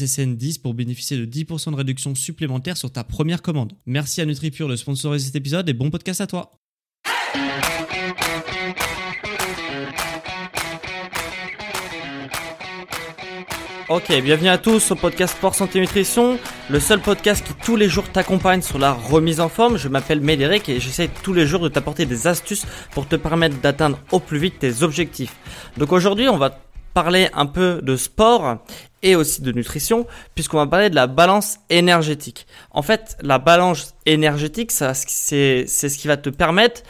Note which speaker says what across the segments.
Speaker 1: SSN10 pour bénéficier de 10% de réduction supplémentaire sur ta première commande. Merci à NutriPure de sponsoriser cet épisode et bon podcast à toi. Ok, bienvenue à tous au podcast Sport Santé Nutrition, le seul podcast qui tous les jours t'accompagne sur la remise en forme. Je m'appelle Médéric et j'essaie tous les jours de t'apporter des astuces pour te permettre d'atteindre au plus vite tes objectifs. Donc aujourd'hui, on va parler un peu de sport et aussi de nutrition, puisqu'on va parler de la balance énergétique. En fait, la balance énergétique, c'est ce qui va te permettre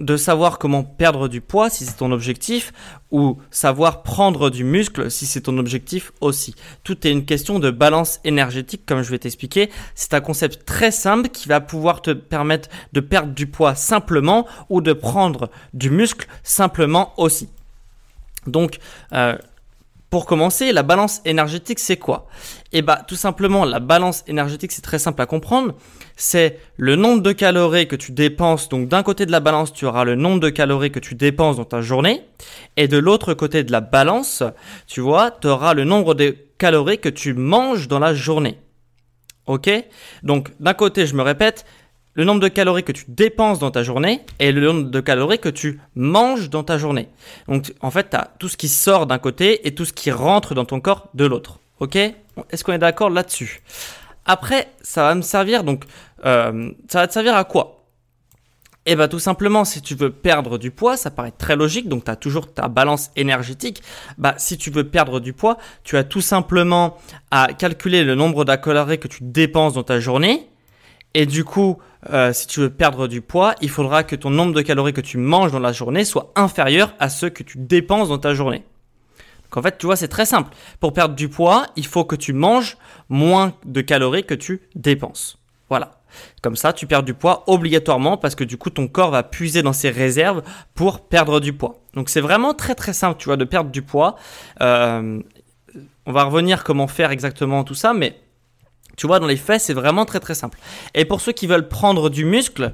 Speaker 1: de savoir comment perdre du poids si c'est ton objectif ou savoir prendre du muscle si c'est ton objectif aussi. Tout est une question de balance énergétique comme je vais t'expliquer. C'est un concept très simple qui va pouvoir te permettre de perdre du poids simplement ou de prendre du muscle simplement aussi. Donc, euh, pour commencer, la balance énergétique, c'est quoi? Eh bah, tout simplement, la balance énergétique, c'est très simple à comprendre. C'est le nombre de calories que tu dépenses. Donc, d'un côté de la balance, tu auras le nombre de calories que tu dépenses dans ta journée. Et de l'autre côté de la balance, tu vois, tu auras le nombre de calories que tu manges dans la journée. Ok? Donc, d'un côté, je me répète, le nombre de calories que tu dépenses dans ta journée et le nombre de calories que tu manges dans ta journée. Donc en fait, tu as tout ce qui sort d'un côté et tout ce qui rentre dans ton corps de l'autre. Ok? Est-ce qu'on est, d'accord là-dessus? Après, ça va me servir donc euh, ça va te servir à quoi? Eh bien tout simplement, si tu veux perdre du poids, ça paraît très logique, donc tu as toujours ta balance énergétique. Bah, si tu veux perdre du poids, tu as tout simplement à calculer le nombre de calories que tu dépenses dans ta journée. Et du coup, euh, si tu veux perdre du poids, il faudra que ton nombre de calories que tu manges dans la journée soit inférieur à ceux que tu dépenses dans ta journée. Donc en fait, tu vois, c'est très simple. Pour perdre du poids, il faut que tu manges moins de calories que tu dépenses. Voilà. Comme ça, tu perds du poids obligatoirement parce que du coup, ton corps va puiser dans ses réserves pour perdre du poids. Donc c'est vraiment très très simple, tu vois, de perdre du poids. Euh, on va revenir comment faire exactement tout ça, mais tu vois, dans les faits, c'est vraiment très très simple. Et pour ceux qui veulent prendre du muscle,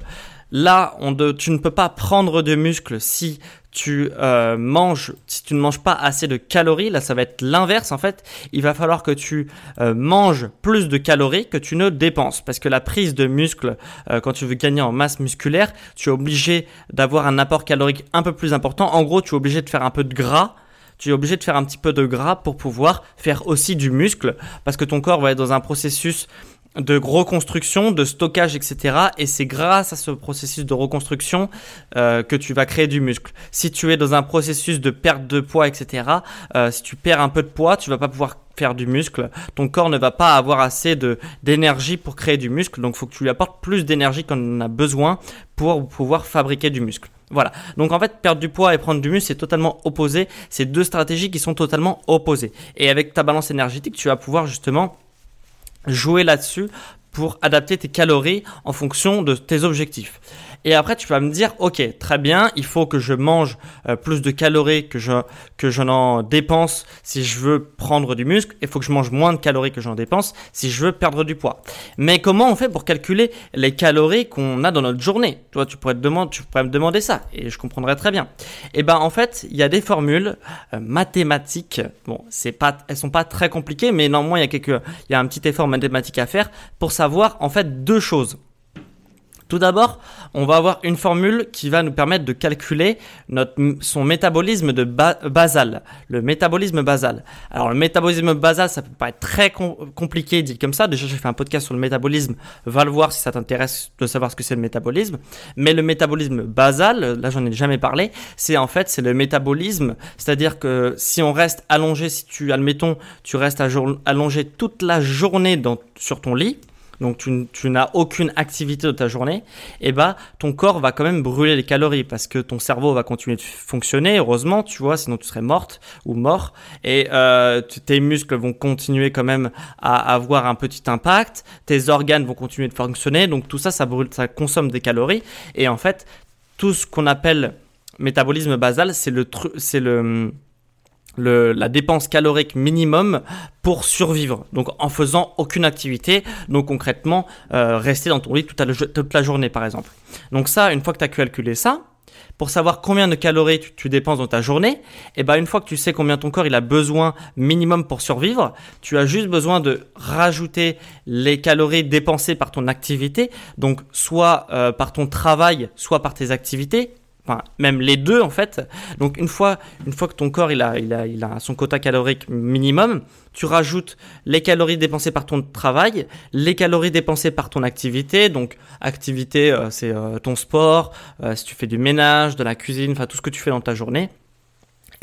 Speaker 1: là, on tu ne peux pas prendre de muscle si tu euh, manges, si tu ne manges pas assez de calories. Là, ça va être l'inverse en fait. Il va falloir que tu euh, manges plus de calories que tu ne dépenses, parce que la prise de muscle, euh, quand tu veux gagner en masse musculaire, tu es obligé d'avoir un apport calorique un peu plus important. En gros, tu es obligé de faire un peu de gras tu es obligé de faire un petit peu de gras pour pouvoir faire aussi du muscle parce que ton corps va être dans un processus de reconstruction, de stockage, etc. Et c'est grâce à ce processus de reconstruction euh, que tu vas créer du muscle. Si tu es dans un processus de perte de poids, etc., euh, si tu perds un peu de poids, tu vas pas pouvoir faire du muscle. Ton corps ne va pas avoir assez d'énergie pour créer du muscle. Donc, il faut que tu lui apportes plus d'énergie qu'on en a besoin pour pouvoir fabriquer du muscle. Voilà. Donc en fait, perdre du poids et prendre du muscle, c'est totalement opposé. C'est deux stratégies qui sont totalement opposées. Et avec ta balance énergétique, tu vas pouvoir justement jouer là-dessus pour adapter tes calories en fonction de tes objectifs. Et après, tu vas me dire, ok, très bien, il faut que je mange euh, plus de calories que je que je n'en dépense si je veux prendre du muscle. Il faut que je mange moins de calories que j'en dépense si je veux perdre du poids. Mais comment on fait pour calculer les calories qu'on a dans notre journée? Toi, tu pourrais te demander, tu pourrais me demander ça, et je comprendrais très bien. Et eh ben, en fait, il y a des formules euh, mathématiques. Bon, c'est pas, elles sont pas très compliquées, mais néanmoins, il y a quelques, il y a un petit effort mathématique à faire pour savoir en fait deux choses. Tout d'abord, on va avoir une formule qui va nous permettre de calculer notre, son métabolisme de basal, le métabolisme basal. Alors le métabolisme basal, ça peut paraître très compliqué dit comme ça. Déjà, j'ai fait un podcast sur le métabolisme, va le voir si ça t'intéresse de savoir ce que c'est le métabolisme. Mais le métabolisme basal, là j'en ai jamais parlé, c'est en fait c'est le métabolisme, c'est-à-dire que si on reste allongé, si tu admettons, tu restes allongé toute la journée sur ton lit, donc tu, n'as aucune activité de ta journée, et eh bah ton corps va quand même brûler les calories parce que ton cerveau va continuer de fonctionner, heureusement, tu vois, sinon tu serais morte ou mort, et euh, tes muscles vont continuer quand même à avoir un petit impact, tes organes vont continuer de fonctionner, donc tout ça, ça brûle, ça consomme des calories, et en fait, tout ce qu'on appelle métabolisme basal, c'est le, c'est le la dépense calorique minimum pour survivre. Donc en faisant aucune activité, donc concrètement euh, rester dans ton lit toute la, toute la, journée par exemple. Donc ça, une fois que tu as calculé ça, pour savoir combien de calories tu, dépenses dans ta journée, et eh ben une fois que tu sais combien ton corps il a besoin minimum pour survivre, tu as juste besoin de rajouter les calories dépensées par ton activité, donc soit euh, par ton travail, soit par tes activités, enfin même les deux en fait. Donc une fois, une fois que ton corps il a, il a, il a son quota calorique minimum, tu rajoutes les calories dépensées par ton travail, les calories dépensées par ton activité. Donc activité, euh, c'est euh, ton sport, euh, si tu fais du ménage, de la cuisine, enfin tout ce que tu fais dans ta journée.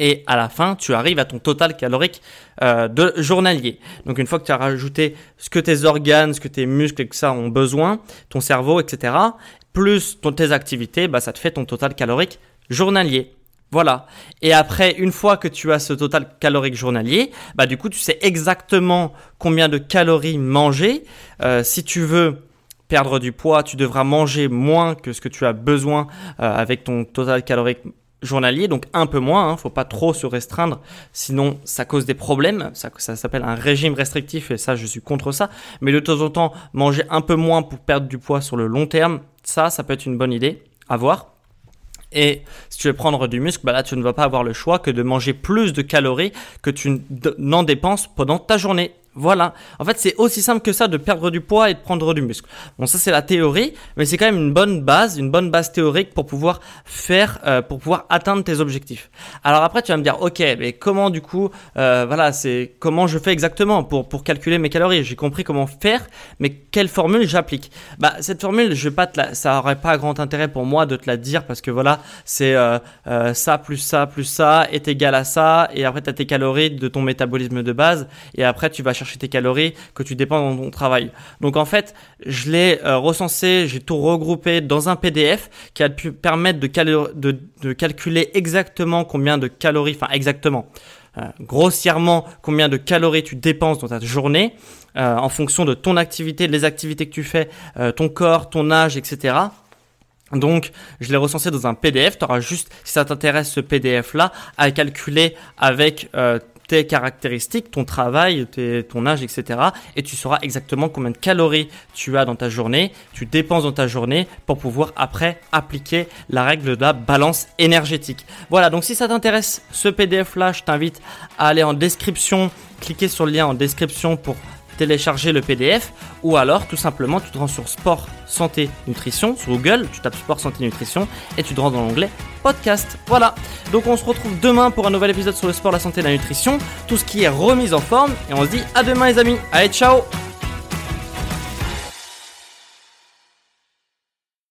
Speaker 1: Et à la fin, tu arrives à ton total calorique de journalier. Donc une fois que tu as rajouté ce que tes organes, ce que tes muscles et que ça ont besoin, ton cerveau, etc plus tes activités, bah, ça te fait ton total calorique journalier. Voilà. Et après, une fois que tu as ce total calorique journalier, bah du coup, tu sais exactement combien de calories manger. Euh, si tu veux perdre du poids, tu devras manger moins que ce que tu as besoin euh, avec ton total calorique journalier, donc un peu moins, hein, faut pas trop se restreindre, sinon ça cause des problèmes, ça, ça s'appelle un régime restrictif et ça je suis contre ça, mais de temps en temps manger un peu moins pour perdre du poids sur le long terme, ça, ça peut être une bonne idée à voir. Et si tu veux prendre du muscle, bah là, tu ne vas pas avoir le choix que de manger plus de calories que tu n'en dépenses pendant ta journée. Voilà. En fait, c'est aussi simple que ça de perdre du poids et de prendre du muscle. Bon, ça c'est la théorie, mais c'est quand même une bonne base, une bonne base théorique pour pouvoir faire, euh, pour pouvoir atteindre tes objectifs. Alors après, tu vas me dire, ok, mais comment du coup, euh, voilà, c'est comment je fais exactement pour pour calculer mes calories? J'ai compris comment faire, mais quelle formule j'applique? Bah cette formule, je vais pas te la, ça aurait pas grand intérêt pour moi de te la dire parce que voilà, c'est euh, ça plus ça plus ça est égal à ça, et après tu as tes calories de ton métabolisme de base, et après tu vas chercher tes calories que tu dépenses dans ton travail. Donc en fait, je l'ai euh, recensé, j'ai tout regroupé dans un PDF qui a pu permettre de, de, calculer exactement combien de calories, enfin exactement, euh, grossièrement combien de calories tu dépenses dans ta journée euh, en fonction de ton activité, les activités que tu fais, ton corps, ton âge, etc. Donc, je l'ai recensé dans un PDF. Tu auras juste, si ça t'intéresse, ce PDF-là, à calculer avec caractéristiques, ton travail, ton âge, etc. Et tu sauras exactement combien de calories tu as dans ta journée, tu dépenses dans ta journée pour pouvoir après appliquer la règle de la balance énergétique. Voilà, donc si ça t'intéresse, ce PDF-là, je t'invite à aller en description, cliquer sur le lien en description pour télécharger le PDF ou alors tout simplement tu te rends sur sport santé nutrition sur Google, tu tapes sport santé nutrition et tu te rends dans l'onglet podcast. Voilà. Donc on se retrouve demain pour un nouvel épisode sur le sport, la santé et la nutrition, tout ce qui est remise en forme et on se dit à demain les amis. Allez, ciao